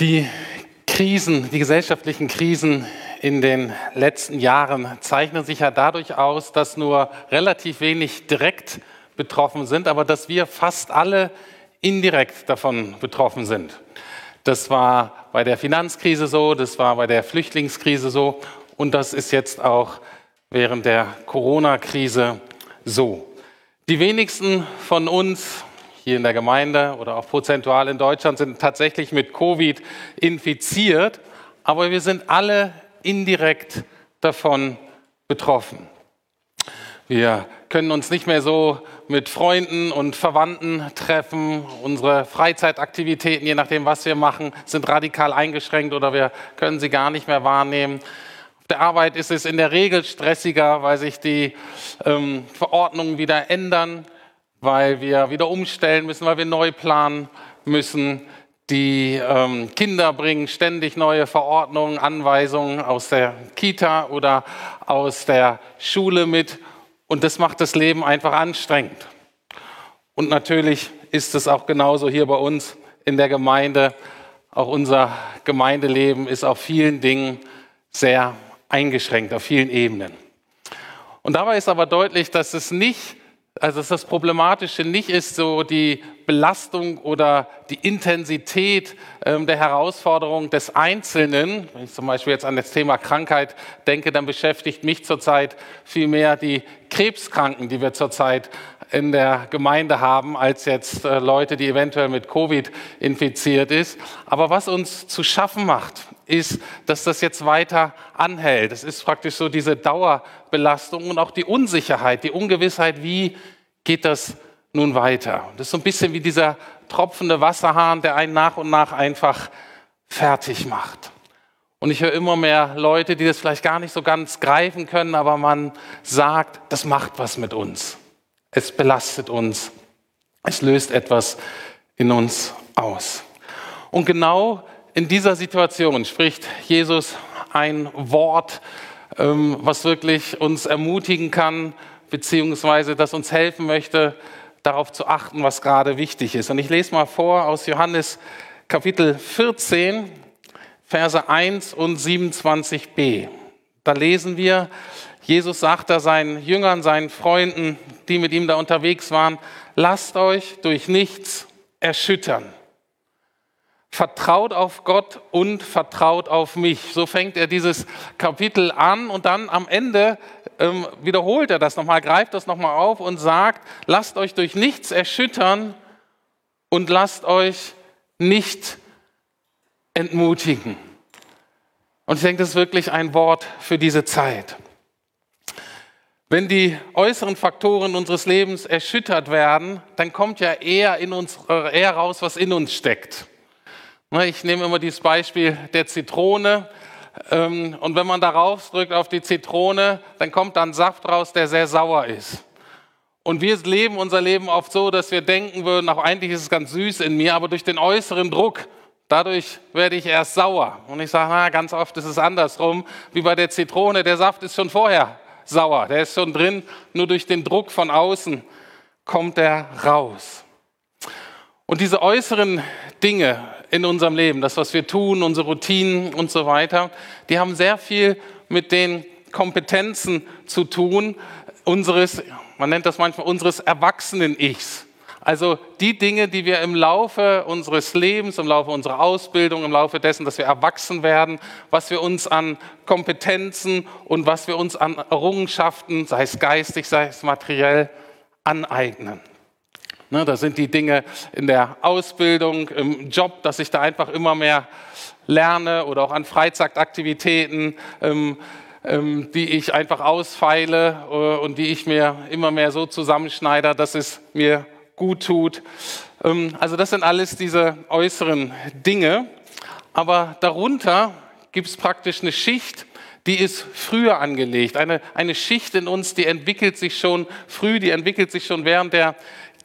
Die Krisen, die gesellschaftlichen Krisen in den letzten Jahren zeichnen sich ja dadurch aus, dass nur relativ wenig direkt betroffen sind, aber dass wir fast alle indirekt davon betroffen sind. Das war bei der Finanzkrise so, das war bei der Flüchtlingskrise so und das ist jetzt auch während der Corona-Krise so. Die wenigsten von uns hier in der Gemeinde oder auch prozentual in Deutschland sind tatsächlich mit Covid infiziert, aber wir sind alle indirekt davon betroffen. Wir können uns nicht mehr so mit Freunden und Verwandten treffen. Unsere Freizeitaktivitäten, je nachdem, was wir machen, sind radikal eingeschränkt oder wir können sie gar nicht mehr wahrnehmen. Auf der Arbeit ist es in der Regel stressiger, weil sich die ähm, Verordnungen wieder ändern weil wir wieder umstellen müssen, weil wir neu planen müssen. Die ähm, Kinder bringen ständig neue Verordnungen, Anweisungen aus der Kita oder aus der Schule mit. Und das macht das Leben einfach anstrengend. Und natürlich ist es auch genauso hier bei uns in der Gemeinde. Auch unser Gemeindeleben ist auf vielen Dingen sehr eingeschränkt, auf vielen Ebenen. Und dabei ist aber deutlich, dass es nicht also dass das Problematische nicht ist so die Belastung oder die Intensität ähm, der Herausforderung des Einzelnen. Wenn ich zum Beispiel jetzt an das Thema Krankheit denke, dann beschäftigt mich zurzeit vielmehr die Krebskranken, die wir zurzeit in der Gemeinde haben, als jetzt äh, Leute, die eventuell mit Covid infiziert ist. Aber was uns zu schaffen macht, ist, dass das jetzt weiter anhält. Es ist praktisch so diese Dauerbelastung und auch die Unsicherheit, die Ungewissheit, wie geht das nun weiter. Das ist so ein bisschen wie dieser tropfende Wasserhahn, der einen nach und nach einfach fertig macht. Und ich höre immer mehr Leute, die das vielleicht gar nicht so ganz greifen können, aber man sagt, das macht was mit uns. Es belastet uns. Es löst etwas in uns aus. Und genau in dieser Situation spricht Jesus ein Wort, ähm, was wirklich uns ermutigen kann, beziehungsweise das uns helfen möchte, darauf zu achten, was gerade wichtig ist. Und ich lese mal vor aus Johannes Kapitel 14, Verse 1 und 27b. Da lesen wir, Jesus sagt da seinen Jüngern, seinen Freunden, die mit ihm da unterwegs waren, lasst euch durch nichts erschüttern. Vertraut auf Gott und vertraut auf mich. So fängt er dieses Kapitel an und dann am Ende ähm, wiederholt er das nochmal, greift das nochmal auf und sagt, lasst euch durch nichts erschüttern und lasst euch nicht entmutigen. Und ich denke, das ist wirklich ein Wort für diese Zeit. Wenn die äußeren Faktoren unseres Lebens erschüttert werden, dann kommt ja eher in uns äh, eher raus, was in uns steckt. Ich nehme immer dieses Beispiel der Zitrone. Ähm, und wenn man darauf drückt auf die Zitrone, dann kommt dann Saft raus, der sehr sauer ist. Und wir leben unser Leben oft so, dass wir denken würden, auch eigentlich ist es ganz süß in mir, aber durch den äußeren Druck, dadurch werde ich erst sauer. Und ich sage, na, ganz oft ist es andersrum, wie bei der Zitrone, der Saft ist schon vorher sauer, der ist schon drin, nur durch den Druck von außen kommt er raus. Und diese äußeren Dinge in unserem Leben, das, was wir tun, unsere Routinen und so weiter, die haben sehr viel mit den Kompetenzen zu tun, unseres, man nennt das manchmal unseres Erwachsenen-Ichs. Also die Dinge, die wir im Laufe unseres Lebens, im Laufe unserer Ausbildung, im Laufe dessen, dass wir erwachsen werden, was wir uns an Kompetenzen und was wir uns an Errungenschaften, sei es geistig, sei es materiell, aneignen. Ne, da sind die Dinge in der Ausbildung, im Job, dass ich da einfach immer mehr lerne oder auch an Freizeitaktivitäten, ähm, ähm, die ich einfach ausfeile äh, und die ich mir immer mehr so zusammenschneide, dass es mir gut tut. Ähm, also das sind alles diese äußeren Dinge. Aber darunter gibt es praktisch eine Schicht, die ist früher angelegt. Eine, eine Schicht in uns, die entwickelt sich schon früh, die entwickelt sich schon während der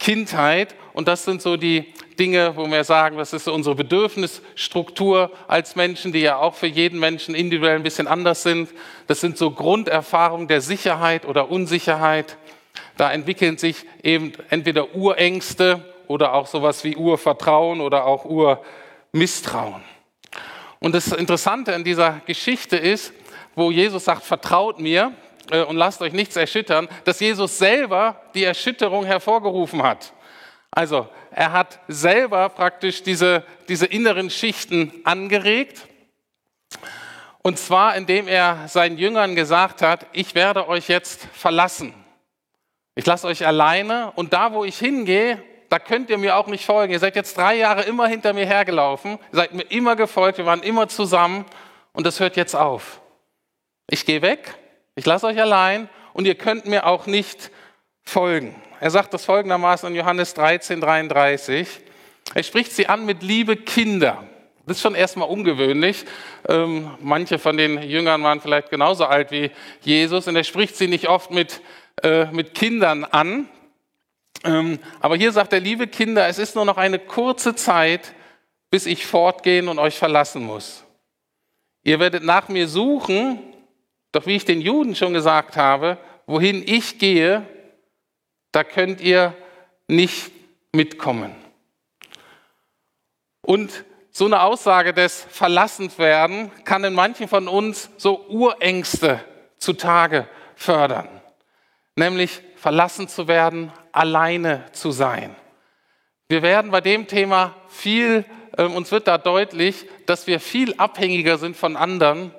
Kindheit. Und das sind so die Dinge, wo wir sagen, das ist unsere Bedürfnisstruktur als Menschen, die ja auch für jeden Menschen individuell ein bisschen anders sind. Das sind so Grunderfahrungen der Sicherheit oder Unsicherheit. Da entwickeln sich eben entweder Urängste oder auch sowas wie Urvertrauen oder auch Urmisstrauen. Und das Interessante in dieser Geschichte ist, wo Jesus sagt, vertraut mir und lasst euch nichts erschüttern, dass Jesus selber die Erschütterung hervorgerufen hat. Also er hat selber praktisch diese, diese inneren Schichten angeregt. Und zwar indem er seinen Jüngern gesagt hat, ich werde euch jetzt verlassen. Ich lasse euch alleine und da, wo ich hingehe, da könnt ihr mir auch nicht folgen. Ihr seid jetzt drei Jahre immer hinter mir hergelaufen, seid mir immer gefolgt, wir waren immer zusammen und das hört jetzt auf. Ich gehe weg, ich lasse euch allein und ihr könnt mir auch nicht folgen. Er sagt das folgendermaßen in Johannes 13, 33. Er spricht sie an mit Liebe Kinder. Das ist schon erstmal ungewöhnlich. Ähm, manche von den Jüngern waren vielleicht genauso alt wie Jesus und er spricht sie nicht oft mit, äh, mit Kindern an. Ähm, aber hier sagt er, liebe Kinder, es ist nur noch eine kurze Zeit, bis ich fortgehen und euch verlassen muss. Ihr werdet nach mir suchen, doch wie ich den Juden schon gesagt habe, wohin ich gehe, da könnt ihr nicht mitkommen. Und so eine Aussage des Verlassenwerden kann in manchen von uns so Urängste zutage fördern, nämlich verlassen zu werden, alleine zu sein. Wir werden bei dem Thema viel, äh, uns wird da deutlich, dass wir viel abhängiger sind von anderen,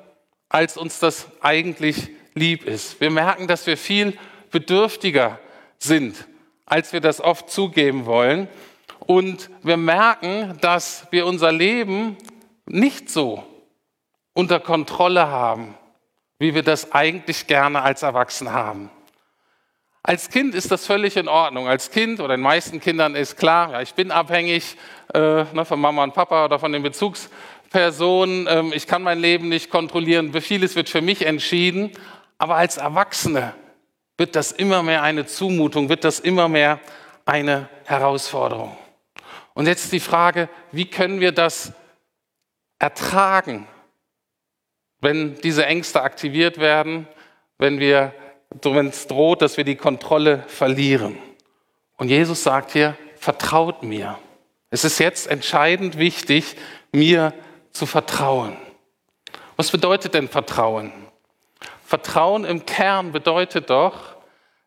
als uns das eigentlich lieb ist. Wir merken, dass wir viel bedürftiger sind, als wir das oft zugeben wollen. Und wir merken, dass wir unser Leben nicht so unter Kontrolle haben, wie wir das eigentlich gerne als Erwachsene haben. Als Kind ist das völlig in Ordnung. Als Kind oder den meisten Kindern ist klar, ja, ich bin abhängig äh, ne, von Mama und Papa oder von den Bezugspersonen. Ähm, ich kann mein Leben nicht kontrollieren. Vieles wird für mich entschieden. Aber als Erwachsene wird das immer mehr eine Zumutung, wird das immer mehr eine Herausforderung. Und jetzt die Frage, wie können wir das ertragen, wenn diese Ängste aktiviert werden, wenn es droht, dass wir die Kontrolle verlieren. Und Jesus sagt hier, vertraut mir. Es ist jetzt entscheidend wichtig, mir zu vertrauen. Was bedeutet denn Vertrauen? Vertrauen im Kern bedeutet doch,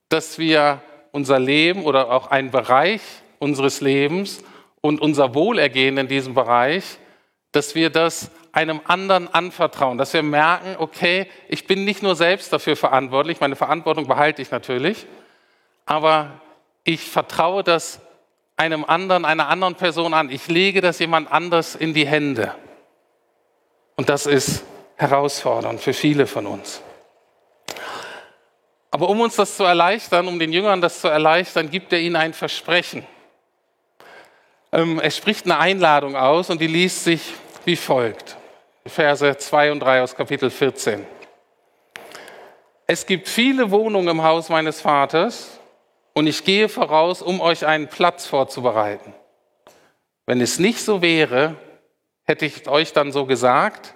dass wir unser Leben oder auch einen Bereich unseres Lebens und unser Wohlergehen in diesem Bereich, dass wir das einem anderen anvertrauen, dass wir merken, okay, ich bin nicht nur selbst dafür verantwortlich, meine Verantwortung behalte ich natürlich, aber ich vertraue das einem anderen, einer anderen Person an. Ich lege das jemand anders in die Hände. Und das ist herausfordernd für viele von uns. Aber um uns das zu erleichtern, um den Jüngern das zu erleichtern, gibt er ihnen ein Versprechen. Ähm, er spricht eine Einladung aus und die liest sich wie folgt. Verse 2 und 3 aus Kapitel 14. Es gibt viele Wohnungen im Haus meines Vaters und ich gehe voraus, um euch einen Platz vorzubereiten. Wenn es nicht so wäre, hätte ich euch dann so gesagt,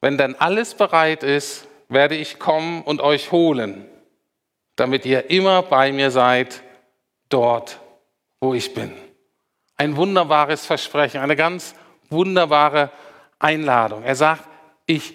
wenn dann alles bereit ist, werde ich kommen und euch holen, damit ihr immer bei mir seid, dort, wo ich bin. Ein wunderbares Versprechen, eine ganz wunderbare Einladung. Er sagt, ich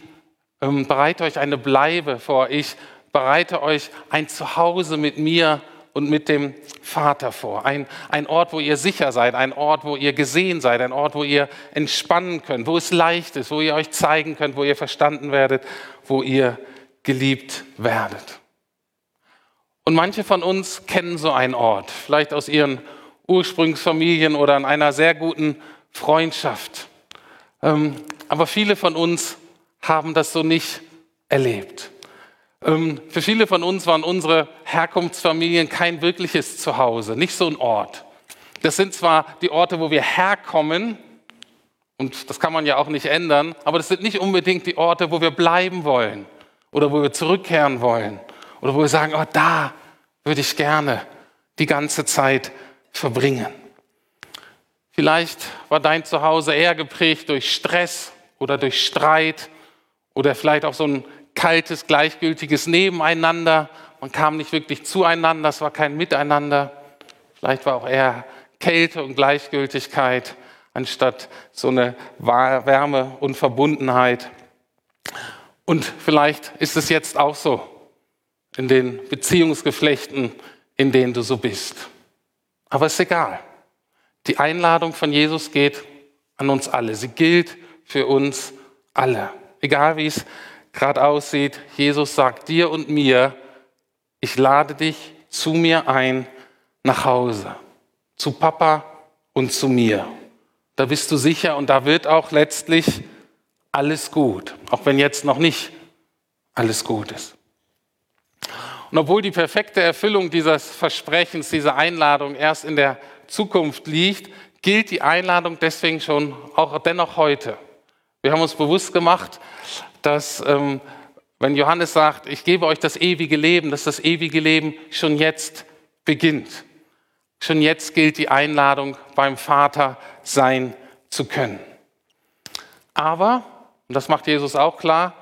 ähm, bereite euch eine Bleibe vor, ich bereite euch ein Zuhause mit mir und mit dem Vater vor. Ein, ein Ort, wo ihr sicher seid, ein Ort, wo ihr gesehen seid, ein Ort, wo ihr entspannen könnt, wo es leicht ist, wo ihr euch zeigen könnt, wo ihr verstanden werdet, wo ihr geliebt werdet. Und manche von uns kennen so einen Ort, vielleicht aus ihren Ursprungsfamilien oder in einer sehr guten Freundschaft. Ähm, aber viele von uns haben das so nicht erlebt. Ähm, für viele von uns waren unsere Herkunftsfamilien kein wirkliches Zuhause, nicht so ein Ort. Das sind zwar die Orte, wo wir herkommen, und das kann man ja auch nicht ändern, aber das sind nicht unbedingt die Orte, wo wir bleiben wollen oder wo wir zurückkehren wollen oder wo wir sagen, oh, da würde ich gerne die ganze Zeit verbringen. Vielleicht war dein Zuhause eher geprägt durch Stress oder durch Streit oder vielleicht auch so ein kaltes, gleichgültiges Nebeneinander. Man kam nicht wirklich zueinander, es war kein Miteinander. Vielleicht war auch eher Kälte und Gleichgültigkeit. anstatt so eine Wärme und Verbundenheit. Und vielleicht ist es jetzt auch so in den Beziehungsgeflechten, in denen du so bist. Aber ist egal. Die Einladung von Jesus geht an uns alle. Sie gilt für uns alle. Egal wie es gerade aussieht, Jesus sagt dir und mir, ich lade dich zu mir ein nach Hause, zu Papa und zu mir. Da bist du sicher und da wird auch letztlich alles gut, auch wenn jetzt noch nicht alles gut ist. Und obwohl die perfekte Erfüllung dieses Versprechens, dieser Einladung erst in der Zukunft liegt, gilt die Einladung deswegen schon auch dennoch heute. Wir haben uns bewusst gemacht, dass ähm, wenn Johannes sagt, ich gebe euch das ewige Leben, dass das ewige Leben schon jetzt beginnt. Schon jetzt gilt die Einladung, beim Vater sein zu können. Aber, und das macht Jesus auch klar,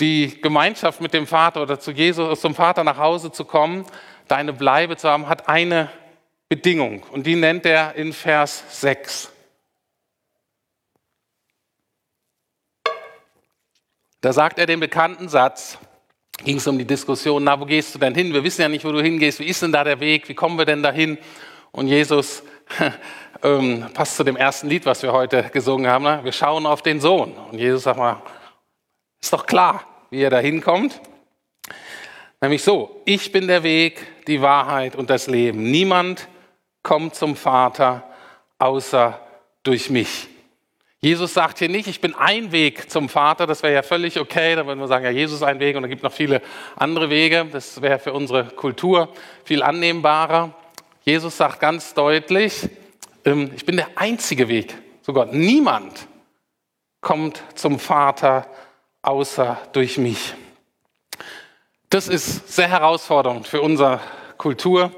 die Gemeinschaft mit dem Vater oder zu Jesus, zum Vater nach Hause zu kommen, deine Bleibe zu haben, hat eine Bedingung. Und die nennt er in Vers 6. Da sagt er den bekannten Satz, ging es um die Diskussion, na, wo gehst du denn hin? Wir wissen ja nicht, wo du hingehst. Wie ist denn da der Weg? Wie kommen wir denn dahin? Und Jesus ähm, passt zu dem ersten Lied, was wir heute gesungen haben. Ne? Wir schauen auf den Sohn. Und Jesus sagt mal, ist doch klar, wie er da hinkommt. Nämlich so, ich bin der Weg, die Wahrheit und das Leben. Niemand kommt zum Vater außer durch mich. Jesus sagt hier nicht, ich bin ein Weg zum Vater, das wäre ja völlig okay, dann würden wir sagen, ja, Jesus ist ein Weg und es gibt noch viele andere Wege, das wäre für unsere Kultur viel annehmbarer. Jesus sagt ganz deutlich, ähm, ich bin der einzige Weg zu Gott. Niemand kommt zum Vater außer durch mich. Das ist sehr herausfordernd für unsere Kultur.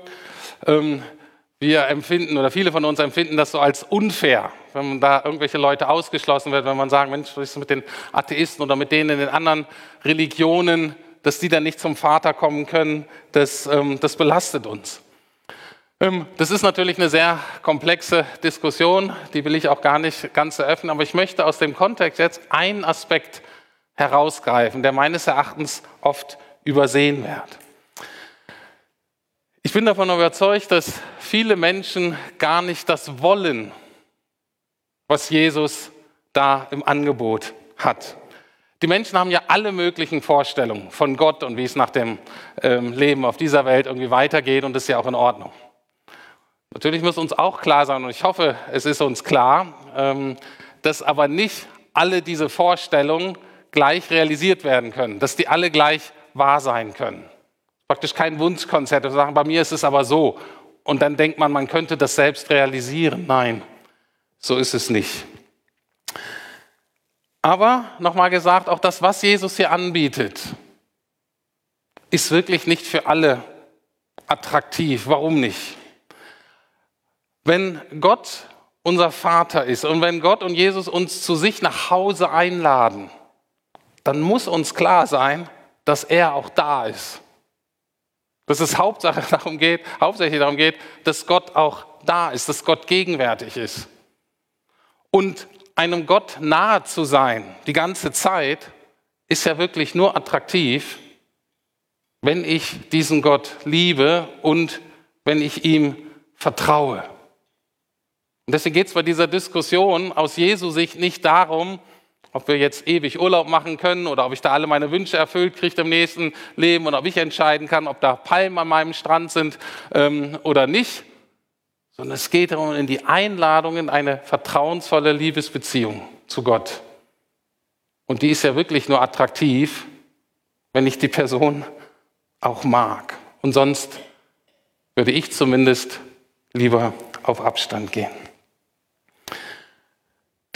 Wir empfinden oder viele von uns empfinden das so als unfair, wenn man da irgendwelche Leute ausgeschlossen wird, wenn man sagt, Mensch, was ist mit den Atheisten oder mit denen in den anderen Religionen, dass die dann nicht zum Vater kommen können, das, ähm, das belastet uns. Ähm, das ist natürlich eine sehr komplexe Diskussion, die will ich auch gar nicht ganz eröffnen, aber ich möchte aus dem Kontext jetzt einen Aspekt herausgreifen, der meines Erachtens oft übersehen wird. Ich bin davon überzeugt, dass viele Menschen gar nicht das wollen, was Jesus da im Angebot hat. Die Menschen haben ja alle möglichen Vorstellungen von Gott und wie es nach dem ähm, Leben auf dieser Welt irgendwie weitergeht und das ist ja auch in Ordnung. Natürlich muss uns auch klar sein, und ich hoffe, es ist uns klar, ähm, dass aber nicht alle diese Vorstellungen gleich realisiert werden können, dass die alle gleich wahr sein können. Praktisch kein Wunschkonzert, wir sagen, bei mir ist es aber so. Und dann denkt man, man könnte das selbst realisieren. Nein, so ist es nicht. Aber nochmal gesagt, auch das, was Jesus hier anbietet, ist wirklich nicht für alle attraktiv. Warum nicht? Wenn Gott unser Vater ist und wenn Gott und Jesus uns zu sich nach Hause einladen, dann muss uns klar sein, dass er auch da ist. Dass es Hauptsache darum geht, hauptsächlich darum geht, dass Gott auch da ist, dass Gott gegenwärtig ist. Und einem Gott nahe zu sein, die ganze Zeit, ist ja wirklich nur attraktiv, wenn ich diesen Gott liebe und wenn ich ihm vertraue. Und deswegen geht es bei dieser Diskussion aus Jesu Sicht nicht darum, ob wir jetzt ewig Urlaub machen können oder ob ich da alle meine Wünsche erfüllt kriege im nächsten Leben und ob ich entscheiden kann, ob da Palmen an meinem Strand sind ähm, oder nicht, sondern es geht darum, in die Einladung in eine vertrauensvolle Liebesbeziehung zu Gott. Und die ist ja wirklich nur attraktiv, wenn ich die Person auch mag. Und sonst würde ich zumindest lieber auf Abstand gehen.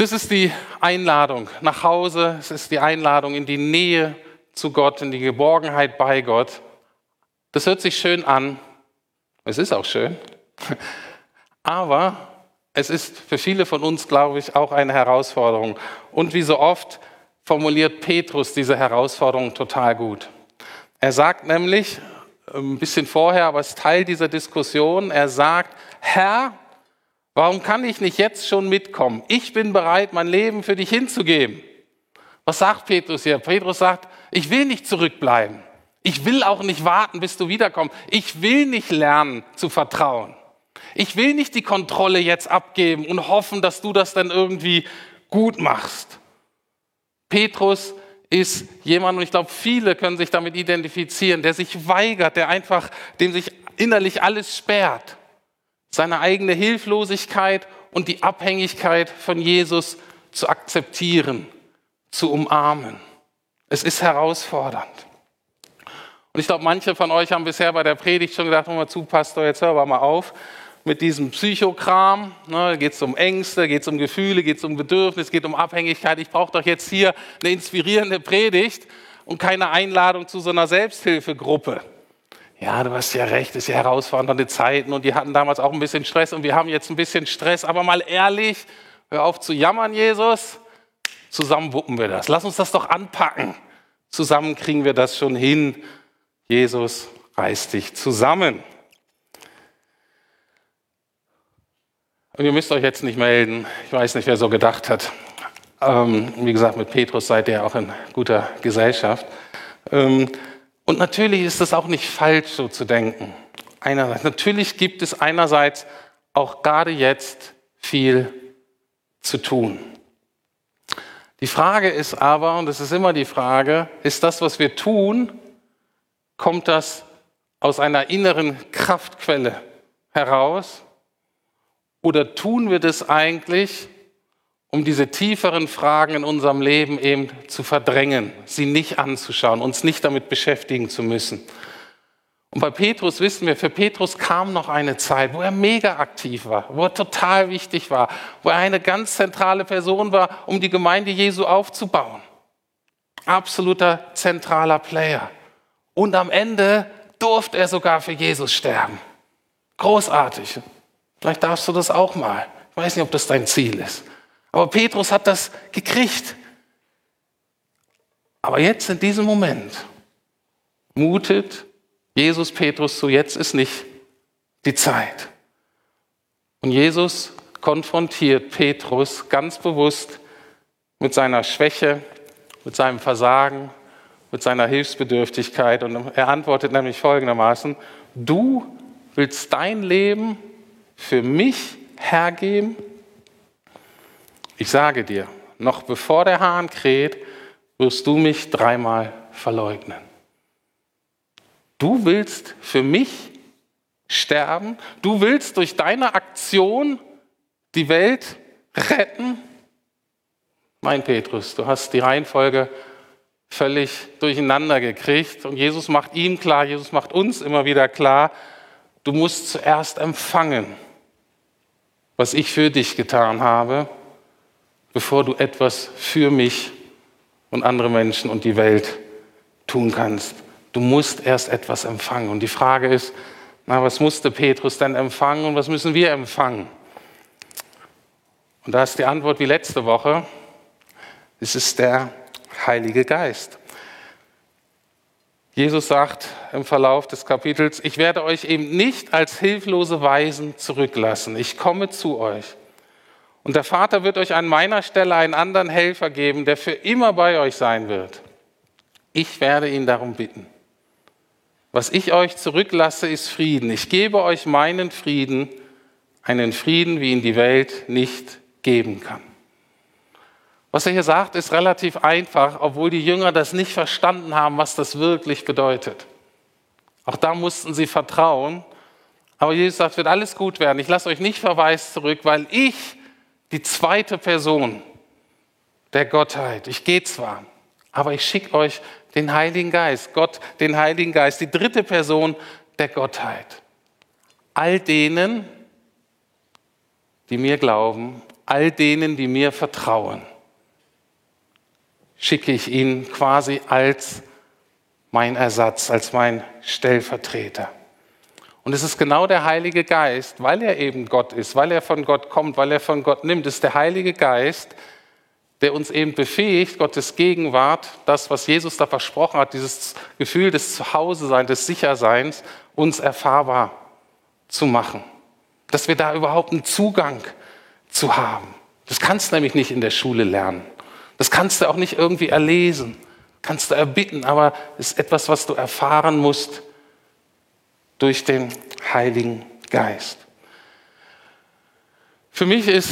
Das ist die Einladung nach Hause, es ist die Einladung in die Nähe zu Gott, in die Geborgenheit bei Gott. Das hört sich schön an, es ist auch schön, aber es ist für viele von uns, glaube ich, auch eine Herausforderung. Und wie so oft formuliert Petrus diese Herausforderung total gut. Er sagt nämlich, ein bisschen vorher, aber es ist Teil dieser Diskussion, er sagt, Herr, Warum kann ich nicht jetzt schon mitkommen? Ich bin bereit, mein Leben für dich hinzugeben. Was sagt Petrus hier? Petrus sagt, ich will nicht zurückbleiben. Ich will auch nicht warten, bis du wiederkommst. Ich will nicht lernen zu vertrauen. Ich will nicht die Kontrolle jetzt abgeben und hoffen, dass du das dann irgendwie gut machst. Petrus ist jemand, und ich glaube, viele können sich damit identifizieren, der sich weigert, der einfach, dem sich innerlich alles sperrt. Seine eigene Hilflosigkeit und die Abhängigkeit von Jesus zu akzeptieren, zu umarmen. Es ist herausfordernd. Und ich glaube, manche von euch haben bisher bei der Predigt schon gedacht, hör mal zu, Pastor, jetzt hör mal auf mit diesem Psychokram. Ne, geht es um Ängste, geht es um Gefühle, geht es um Bedürfnisse, geht um Abhängigkeit. Ich brauche doch jetzt hier eine inspirierende Predigt und keine Einladung zu so einer Selbsthilfegruppe. Ja, du hast ja recht, es sind herausfordernde Zeiten und die hatten damals auch ein bisschen Stress und wir haben jetzt ein bisschen Stress. Aber mal ehrlich, hör auf zu jammern, Jesus. Zusammen wuppen wir das. Lass uns das doch anpacken. Zusammen kriegen wir das schon hin. Jesus reißt dich zusammen. Und ihr müsst euch jetzt nicht melden. Ich weiß nicht, wer so gedacht hat. Ähm, wie gesagt, mit Petrus seid ihr auch in guter Gesellschaft. Ähm, und natürlich ist es auch nicht falsch, so zu denken. Einerseits, natürlich gibt es einerseits auch gerade jetzt viel zu tun. Die Frage ist aber, und das ist immer die Frage, ist das, was wir tun, kommt das aus einer inneren Kraftquelle heraus? Oder tun wir das eigentlich, um diese tieferen Fragen in unserem Leben eben zu verdrängen, sie nicht anzuschauen, uns nicht damit beschäftigen zu müssen? Und bei Petrus wissen wir, für Petrus kam noch eine Zeit, wo er mega aktiv war, wo er total wichtig war, wo er eine ganz zentrale Person war, um die Gemeinde Jesu aufzubauen. Absoluter zentraler Player. Und am Ende durfte er sogar für Jesus sterben. Großartig. Vielleicht darfst du das auch mal. Ich weiß nicht, ob das dein Ziel ist. Aber Petrus hat das gekriegt. Aber jetzt in diesem Moment mutet Jesus Petrus zu, jetzt ist nicht die Zeit. Und Jesus konfrontiert Petrus ganz bewusst mit seiner Schwäche, mit seinem Versagen, mit seiner Hilfsbedürftigkeit. Und er antwortet nämlich folgendermaßen, du willst dein Leben für mich hergeben? Ich sage dir, noch bevor der Hahn kräht, wirst du mich dreimal verleugnen. Du willst für mich sterben? Du willst durch deine Aktion die Welt retten? Mein Petrus, du hast die Reihenfolge völlig durcheinander gekriegt. Und Jesus macht ihm klar, Jesus macht uns immer wieder klar, du musst zuerst empfangen, was ich für dich getan habe, bevor du etwas für mich und andere Menschen und die Welt tun kannst. Du musst erst etwas empfangen. Und die Frage ist, na, was musste Petrus denn empfangen und was müssen wir empfangen? Und da ist die Antwort wie letzte Woche. Es ist der Heilige Geist. Jesus sagt im Verlauf des Kapitels, ich werde euch eben nicht als hilflose Weisen zurücklassen. Ich komme zu euch. Und der Vater wird euch an meiner Stelle einen anderen Helfer geben, der für immer bei euch sein wird. Ich werde ihn darum bitten. Was ich euch zurücklasse, ist Frieden. Ich gebe euch meinen Frieden, einen Frieden, wie ihn die Welt nicht geben kann. Was er hier sagt, ist relativ einfach, obwohl die Jünger das nicht verstanden haben, was das wirklich bedeutet. Auch da mussten sie vertrauen. Aber Jesus sagt, wird alles gut werden. Ich lasse euch nicht verweist zurück, weil ich, die zweite Person der Gottheit, ich gehe zwar, aber ich schicke euch den Heiligen Geist, Gott, den Heiligen Geist, die dritte Person der Gottheit. All denen, die mir glauben, all denen, die mir vertrauen schicke ich ihn quasi als mein Ersatz, als mein Stellvertreter. Und es ist genau der Heilige Geist, weil er eben Gott ist, weil er von Gott kommt, weil er von Gott nimmt, ist der Heilige Geist, der uns eben befähigt, Gottes Gegenwart, das, was Jesus da versprochen hat, dieses Gefühl des Zuhause-Seins, des Sicherseins, uns erfahrbar zu machen. dass wir da überhaupt einen Zugang zu haben. Das kannst du nämlich nicht in der Schule lernen. Das kannst du auch nicht irgendwie erlesen, kannst du erbitten, aber es ist etwas, was du erfahren musst durch den Heiligen Geist. Für mich ist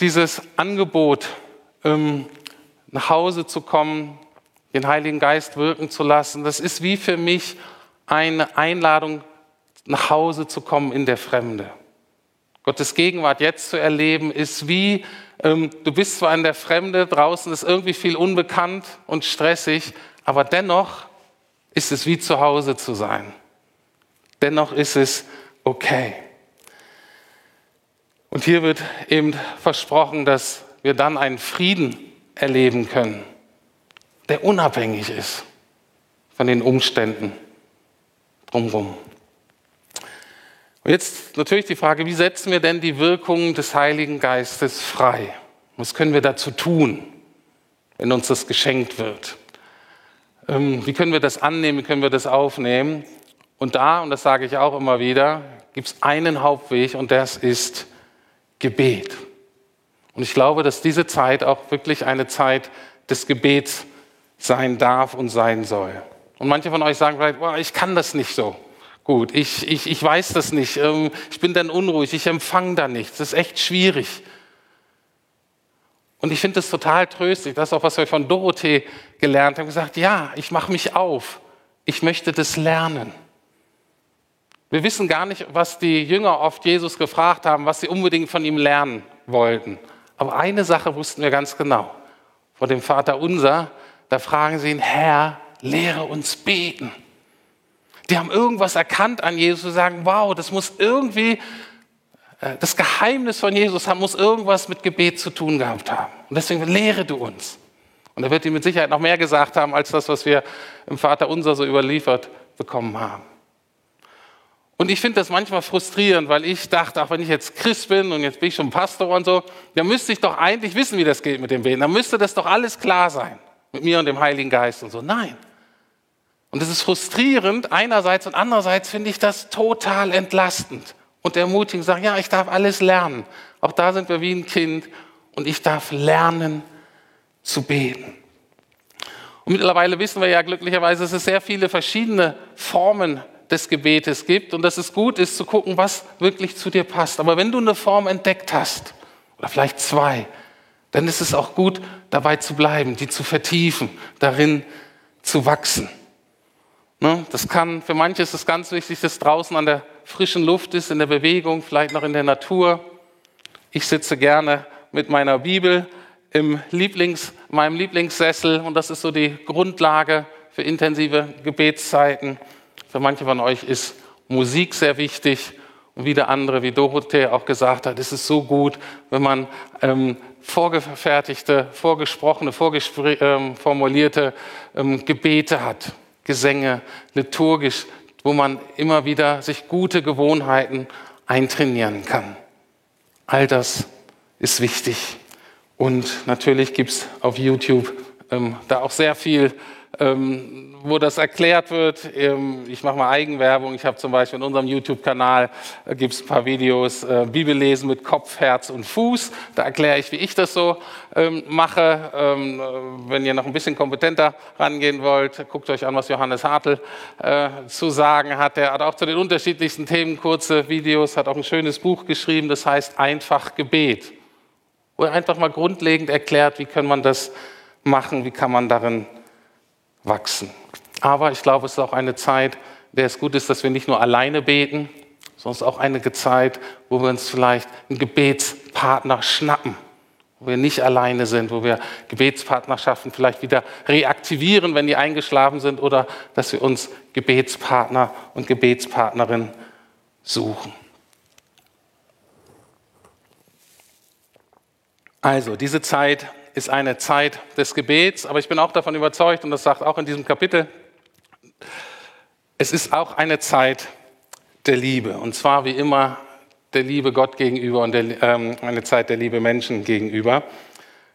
dieses Angebot, ähm, nach Hause zu kommen, den Heiligen Geist wirken zu lassen, das ist wie für mich eine Einladung, nach Hause zu kommen in der Fremde. Gottes Gegenwart jetzt zu erleben, ist wie, ähm, du bist zwar in der Fremde, draußen ist irgendwie viel unbekannt und stressig, aber dennoch ist es wie zu Hause zu sein. Dennoch ist es okay. Und hier wird eben versprochen, dass wir dann einen Frieden erleben können, der unabhängig ist von den Umständen drumherum. Und jetzt natürlich die Frage, wie setzen wir denn die Wirkung des Heiligen Geistes frei? Was können wir dazu tun, wenn uns das geschenkt wird? Ähm, wie können wir das annehmen, wie können wir das aufnehmen? Und da, und das sage ich auch immer wieder, gibt es einen Hauptweg und das ist Gebet. Und ich glaube, dass diese Zeit auch wirklich eine Zeit des Gebets sein darf und sein soll. Und manche von euch sagen vielleicht, oh, ich kann das nicht so gut, ich, ich, ich weiß das nicht, ähm, ich bin dann unruhig, ich empfange da nichts, das ist echt schwierig. Und ich finde es total tröstlich, das ist auch, was wir von Dorothee gelernt haben, gesagt, ja, ich mache mich auf, ich möchte das lernen. Wir wissen gar nicht, was die Jünger oft Jesus gefragt haben, was sie unbedingt von ihm lernen wollten. Aber eine Sache wussten wir ganz genau. Vor dem Vater unser, da fragen sie ihn, Herr, lehre uns beten. Die haben irgendwas erkannt an Jesus und sagen, wow, das muss irgendwie, äh, das Geheimnis von Jesus muss irgendwas mit Gebet zu tun gehabt haben. Und deswegen lehre du uns. Und er wird ihm mit Sicherheit noch mehr gesagt haben, als das, was wir im Vater unser so überliefert bekommen haben. Und ich finde das manchmal frustrierend, weil ich dachte, auch wenn ich jetzt Christ bin und jetzt bin ich schon Pastor und so, dann müsste ich doch eigentlich wissen, wie das geht mit dem Beten. Dann müsste das doch alles klar sein. Mit mir und dem Heiligen Geist und so. Nein. Und es ist frustrierend einerseits und andererseits finde ich das total entlastend und ermutigend. Sagen, ja, ich darf alles lernen. Auch da sind wir wie ein Kind und ich darf lernen zu beten. Und mittlerweile wissen wir ja glücklicherweise, dass es sehr viele verschiedene Formen des Gebetes gibt und dass es gut ist zu gucken, was wirklich zu dir passt. Aber wenn du eine Form entdeckt hast, oder vielleicht zwei, dann ist es auch gut, dabei zu bleiben, die zu vertiefen, darin zu wachsen. Ne? Das kann, für manche ist es ganz wichtig, dass draußen an der frischen Luft ist, in der Bewegung, vielleicht noch in der Natur. Ich sitze gerne mit meiner Bibel im Lieblings, meinem Lieblingssessel und das ist so die Grundlage für intensive Gebetszeiten. Für manche von euch ist Musik sehr wichtig. Und wieder andere, wie Dorothee auch gesagt hat, ist es so gut, wenn man ähm, vorgefertigte, vorgesprochene, vorformulierte ähm, Gebete hat, Gesänge, liturgisch, wo man immer wieder sich gute Gewohnheiten eintrainieren kann. All das ist wichtig. Und natürlich gibt es auf YouTube ähm, da auch sehr viel ähm, wo das erklärt wird. Ähm, ich mache mal Eigenwerbung. Ich habe zum Beispiel in unserem YouTube-Kanal äh, gibt es ein paar Videos äh, Bibellesen mit Kopf, Herz und Fuß. Da erkläre ich, wie ich das so ähm, mache. Ähm, äh, wenn ihr noch ein bisschen kompetenter rangehen wollt, guckt euch an, was Johannes Hartl äh, zu sagen hat. Er hat auch zu den unterschiedlichsten Themen kurze Videos, hat auch ein schönes Buch geschrieben, das heißt Einfach Gebet, wo er einfach mal grundlegend erklärt, wie kann man das machen, wie kann man darin wachsen. Aber ich glaube, es ist auch eine Zeit, in der es gut ist, dass wir nicht nur alleine beten, sondern auch eine Zeit, wo wir uns vielleicht einen Gebetspartner schnappen, wo wir nicht alleine sind, wo wir Gebetspartnerschaften vielleicht wieder reaktivieren, wenn die eingeschlafen sind, oder dass wir uns Gebetspartner und Gebetspartnerin suchen. Also, diese Zeit ist eine Zeit des Gebets, aber ich bin auch davon überzeugt, und das sagt auch in diesem Kapitel, es ist auch eine Zeit der Liebe. Und zwar wie immer der Liebe Gott gegenüber und der, ähm, eine Zeit der Liebe Menschen gegenüber.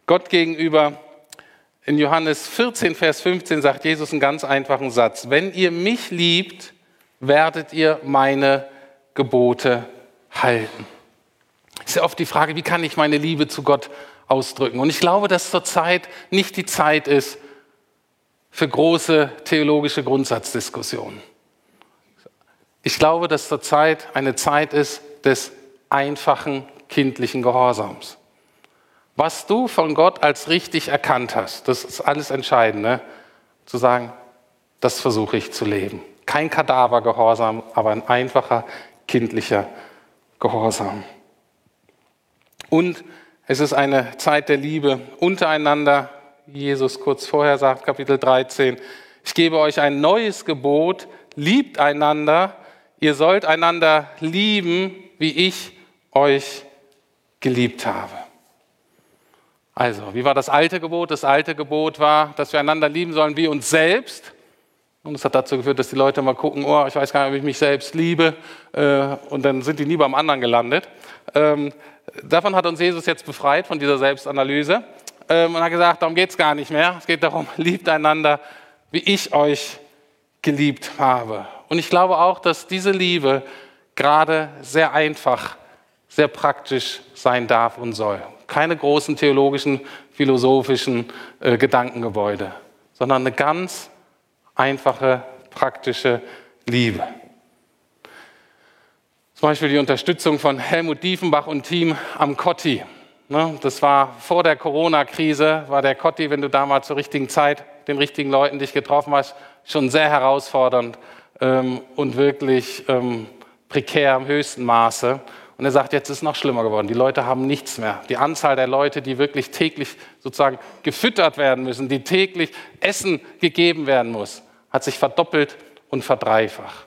Gott gegenüber, in Johannes 14, Vers 15 sagt Jesus einen ganz einfachen Satz. Wenn ihr mich liebt, werdet ihr meine Gebote halten. Es ist ja oft die Frage, wie kann ich meine Liebe zu Gott ausdrücken? Und ich glaube, dass zurzeit nicht die Zeit ist für große theologische Grundsatzdiskussionen. Ich glaube, dass zurzeit eine Zeit ist des einfachen kindlichen Gehorsams. Was du von Gott als richtig erkannt hast, das ist alles Entscheidende, zu sagen, das versuche ich zu leben. Kein Kadavergehorsam, aber ein einfacher kindlicher Gehorsam. Und es ist eine Zeit der Liebe untereinander, Jesus kurz vorher sagt, Kapitel 13. Ich gebe euch ein neues Gebot, liebt einander, ihr sollt einander lieben, wie ich euch geliebt habe. Also, wie war das alte Gebot? Das alte Gebot war, dass wir einander lieben sollen wie uns selbst. Und es hat dazu geführt, dass die Leute mal gucken, oh, ich weiß gar nicht, ob ich mich selbst liebe. Äh, und dann sind die nie beim anderen gelandet. Ähm, davon hat uns Jesus jetzt befreit, von dieser Selbstanalyse. Ähm, und hat gesagt, darum geht es gar nicht mehr. Es geht darum, liebt einander, wie ich euch geliebt habe. Und ich glaube auch, dass diese Liebe gerade sehr einfach, sehr praktisch sein darf und soll. Keine großen theologischen, philosophischen äh, Gedankengebäude, sondern eine ganz einfache, praktische Liebe. Zum Beispiel die Unterstützung von Helmut Diefenbach und Team am Kotti. Ne, das war vor der Corona-Krise, war der Kotti, wenn du damals zur richtigen Zeit den richtigen Leuten dich getroffen hast, schon sehr herausfordernd ähm, und wirklich ähm, prekär im höchsten Maße. Und er sagt, jetzt ist es noch schlimmer geworden. Die Leute haben nichts mehr. Die Anzahl der Leute, die wirklich täglich sozusagen gefüttert werden müssen, die täglich Essen gegeben werden muss, hat sich verdoppelt und verdreifacht.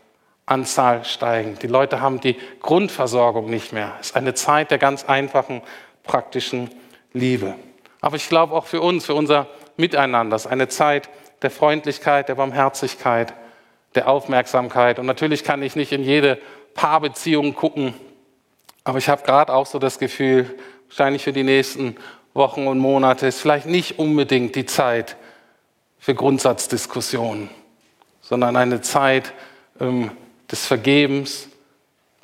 Anzahl steigend. Die Leute haben die Grundversorgung nicht mehr. Es ist eine Zeit der ganz einfachen, praktischen Liebe. Aber ich glaube auch für uns, für unser Miteinander, es ist eine Zeit der Freundlichkeit, der Barmherzigkeit, der Aufmerksamkeit. Und natürlich kann ich nicht in jede Paarbeziehung gucken, aber ich habe gerade auch so das Gefühl, wahrscheinlich für die nächsten Wochen und Monate ist vielleicht nicht unbedingt die Zeit für Grundsatzdiskussionen sondern eine Zeit ähm, des Vergebens,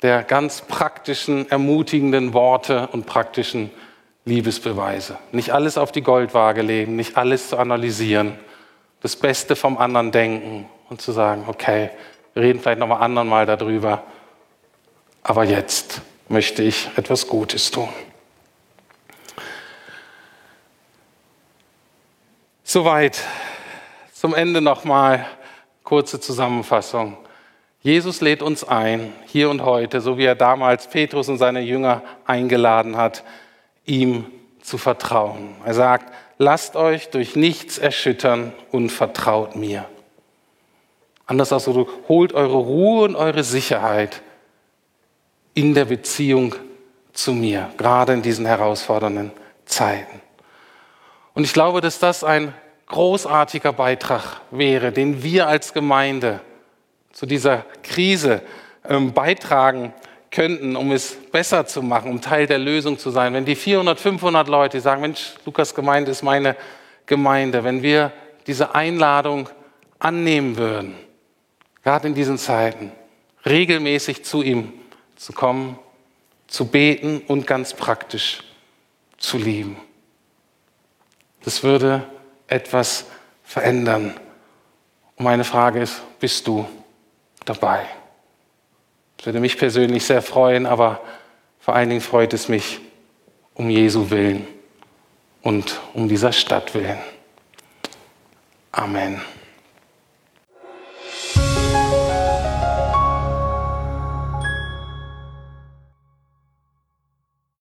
der ganz praktischen, ermutigenden Worte und praktischen Liebesbeweise. Nicht alles auf die Goldwaage legen, nicht alles zu analysieren, das Beste vom anderen denken und zu sagen, okay, wir reden vielleicht noch mal anderen Mal darüber, aber jetzt möchte ich etwas Gutes tun. Soweit. Zum Ende noch mal Kurze Zusammenfassung. Jesus lädt uns ein, hier und heute, so wie er damals Petrus und seine Jünger eingeladen hat, ihm zu vertrauen. Er sagt, lasst euch durch nichts erschüttern und vertraut mir. Anders ausgedrückt, holt eure Ruhe und eure Sicherheit in der Beziehung zu mir, gerade in diesen herausfordernden Zeiten. Und ich glaube, dass das ein großartiger Beitrag wäre, den wir als Gemeinde zu dieser Krise ähm, beitragen könnten, um es besser zu machen, um Teil der Lösung zu sein. Wenn die 400, 500 Leute sagen, Mensch, Lukas Gemeinde ist meine Gemeinde, wenn wir diese Einladung annehmen würden, gerade in diesen Zeiten, regelmäßig zu ihm zu kommen, zu beten und ganz praktisch zu lieben. Das würde etwas verändern. Und meine Frage ist, bist du dabei? Das würde mich persönlich sehr freuen, aber vor allen Dingen freut es mich um Jesu willen und um dieser Stadt willen. Amen.